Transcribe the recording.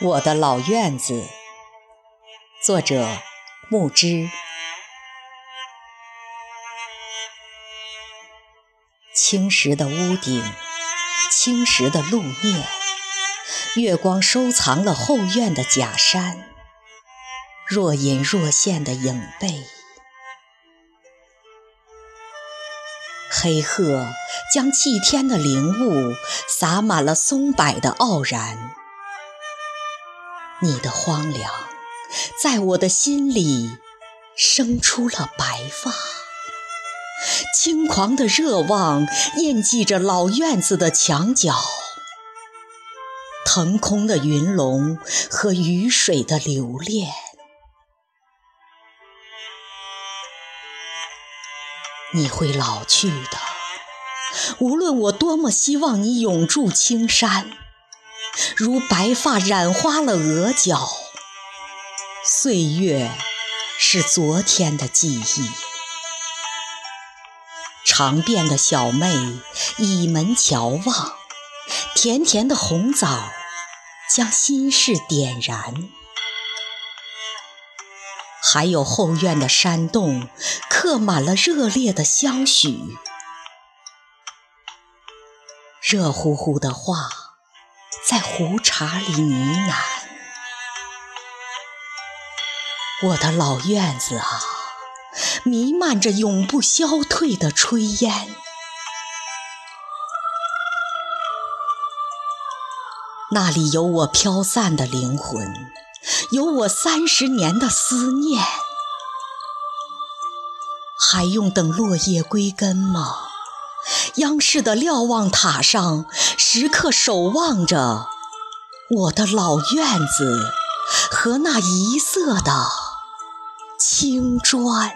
我的老院子，作者木之。青石的屋顶，青石的路面，月光收藏了后院的假山，若隐若现的影背。黑鹤将祭天的灵物洒满了松柏的傲然。你的荒凉，在我的心里生出了白发。轻狂的热望印记着老院子的墙角，腾空的云龙和雨水的留恋。你会老去的，无论我多么希望你永驻青山。如白发染花了额角，岁月是昨天的记忆。长辫的小妹倚门瞧望，甜甜的红枣将心事点燃。还有后院的山洞，刻满了热烈的相许。热乎乎的话。在胡茬里呢喃，我的老院子啊，弥漫着永不消退的炊烟。那里有我飘散的灵魂，有我三十年的思念。还用等落叶归根吗？央视的瞭望塔上，时刻守望着我的老院子和那一色的青砖。